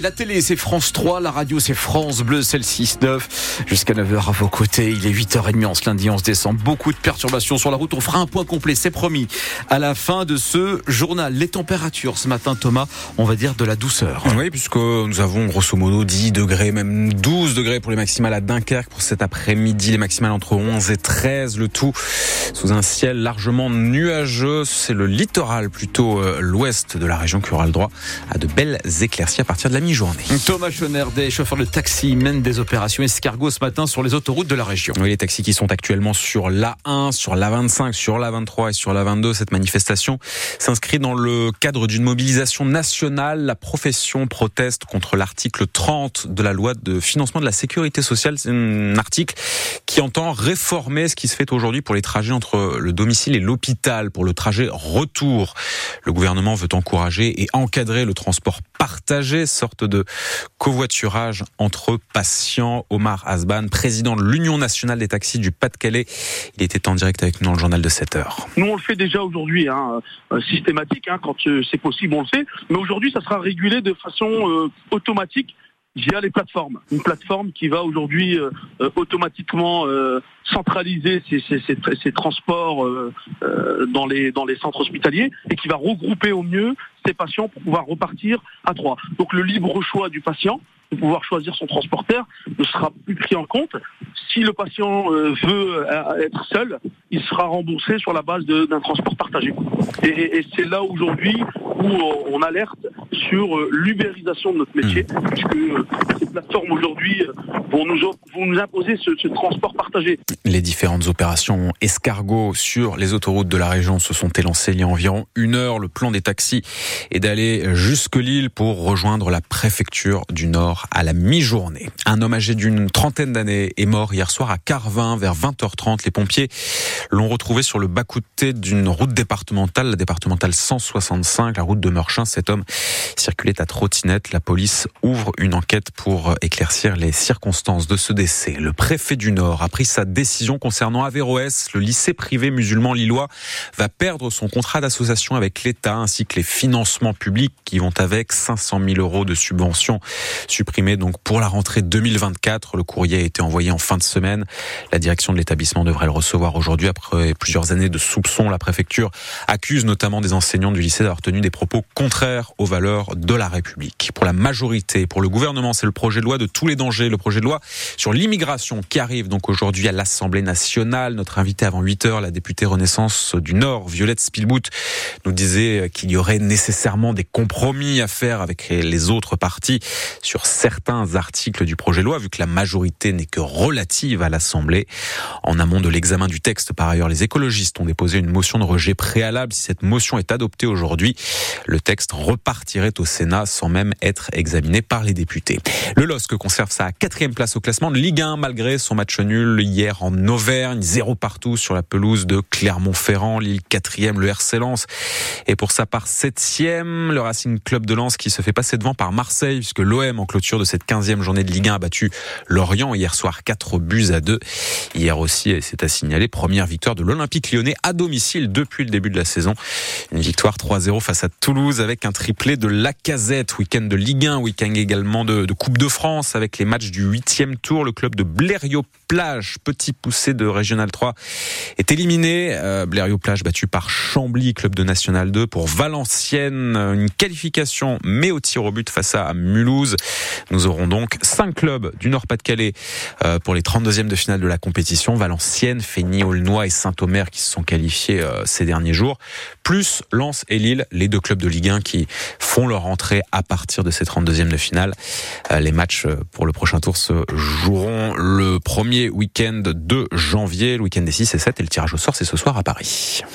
La télé, c'est France 3. La radio, c'est France Bleu, c'est le 6-9. Jusqu'à 9h à vos côtés. Il est 8h30 en ce lundi 11 décembre. Beaucoup de perturbations sur la route. On fera un point complet, c'est promis. À la fin de ce journal, les températures ce matin, Thomas, on va dire de la douceur. Oui, puisque nous avons grosso modo 10 degrés, même 12 degrés pour les maximales à Dunkerque pour cet après-midi. Les maximales entre 11 et 13. Le tout sous un ciel largement nuageux. C'est le littoral, plutôt euh, l'ouest de la région qui aura le droit à de belles éclaircies à partir de la mi-journée. Thomas des chauffeurs de taxi, mène des opérations escargot ce matin sur les autoroutes de la région. Oui, les taxis qui sont actuellement sur l'A1, sur l'A25, sur l'A23 et sur l'A22. Cette manifestation s'inscrit dans le cadre d'une mobilisation nationale. La profession proteste contre l'article 30 de la loi de financement de la sécurité sociale. C'est un article qui entend réformer ce qui se fait aujourd'hui pour les trajets entre le domicile et l'hôpital, pour le trajet retour. Le gouvernement veut encourager et encadrer le transport partagé, sorte de covoiturage entre patients. Omar Asban, président de l'Union nationale des taxis du Pas-de-Calais, il était en direct avec nous dans le journal de 7 heures. Nous, on le fait déjà aujourd'hui, hein, euh, systématique, hein, quand euh, c'est possible, on le fait. Mais aujourd'hui, ça sera régulé de façon euh, automatique via les plateformes. Une plateforme qui va aujourd'hui euh, euh, automatiquement euh, centraliser ces, transports dans, les, dans les centres hospitaliers et qui va regrouper au mieux ces patients pour pouvoir repartir à trois. Donc le libre choix du patient de pouvoir choisir son transporteur ne sera plus pris en compte. Si le patient veut être seul, il sera remboursé sur la base d'un transport partagé. Et, et c'est là aujourd'hui où on alerte sur euh, l'ubérisation de notre métier, puisque euh, ces plateformes aujourd'hui euh, vont nous, vont nous imposer ce, transport partagé. Les différentes opérations escargots sur les autoroutes de la région se sont élancées il y a environ une heure. Le plan des taxis est d'aller jusque Lille pour rejoindre la préfecture du Nord à la mi-journée. Un homme âgé d'une trentaine d'années est mort hier soir à Carvin vers 20h30. Les pompiers l'ont retrouvé sur le bas-côté d'une route départementale, la départementale 165, la route de Meurchin. Cet homme circulait à trottinette. La police ouvre une enquête pour éclaircir les circonstances de ce décès. Le préfet du Nord a pris sa décision concernant Averroès. Le lycée privé musulman lillois va perdre son contrat d'association avec l'État ainsi que les financements publics qui vont avec 500 000 euros de subventions supprimées donc pour la rentrée 2024. Le courrier a été envoyé en fin de semaine. La direction de l'établissement devrait le recevoir aujourd'hui après plusieurs années de soupçons. La préfecture accuse notamment des enseignants du lycée d'avoir tenu des propos contraires aux valeurs de la République. Pour la majorité, pour le gouvernement, c'est le projet de loi de tous les dangers, le projet de loi sur l'immigration qui arrive donc aujourd'hui à l'Assemblée nationale. Notre invité avant 8 heures, la députée Renaissance du Nord, Violette Spielbout, nous disait qu'il y aurait nécessairement des compromis à faire avec les autres partis sur certains articles du projet de loi, vu que la majorité n'est que relative à l'Assemblée. En amont de l'examen du texte, par ailleurs, les écologistes ont déposé une motion de rejet préalable. Si cette motion est adoptée aujourd'hui, le texte repartirait au Sénat sans même être examiné par les députés. LOSC conserve sa quatrième place au classement de Ligue 1 malgré son match nul hier en Auvergne, zéro partout sur la pelouse de Clermont-Ferrand, Lille quatrième, le RC Lens et pour sa part septième, le Racing Club de Lens qui se fait passer devant par Marseille puisque l'OM en clôture de cette quinzième journée de Ligue 1 a battu Lorient hier soir 4 buts à 2. Hier aussi, c'est à signaler, première victoire de l'Olympique lyonnais à domicile depuis le début de la saison. Une victoire 3-0 face à Toulouse avec un triplé de la Casette, week-end de Ligue 1, week-end également de, de, Coupe de France avec les matchs du huitième tour. Le club de Blériot-Plage, petit poussé de Régional 3, est éliminé. Euh, Blériot-Plage battu par Chambly, club de National 2 pour Valenciennes. Une qualification, mais au tir au but face à Mulhouse. Nous aurons donc cinq clubs du Nord-Pas-de-Calais euh, pour les 32e de finale de la compétition. Valenciennes, Fény, Aulnois et Saint-Omer qui se sont qualifiés euh, ces derniers jours. Plus Lens et Lille, les deux clubs de Ligue 1 qui font leur entrée à partir de ces 32e de finale. Euh, les matchs pour le prochain tour se joueront le premier week-end de janvier, le week-end des 6 et 7 et le tirage au sort c'est ce soir à Paris.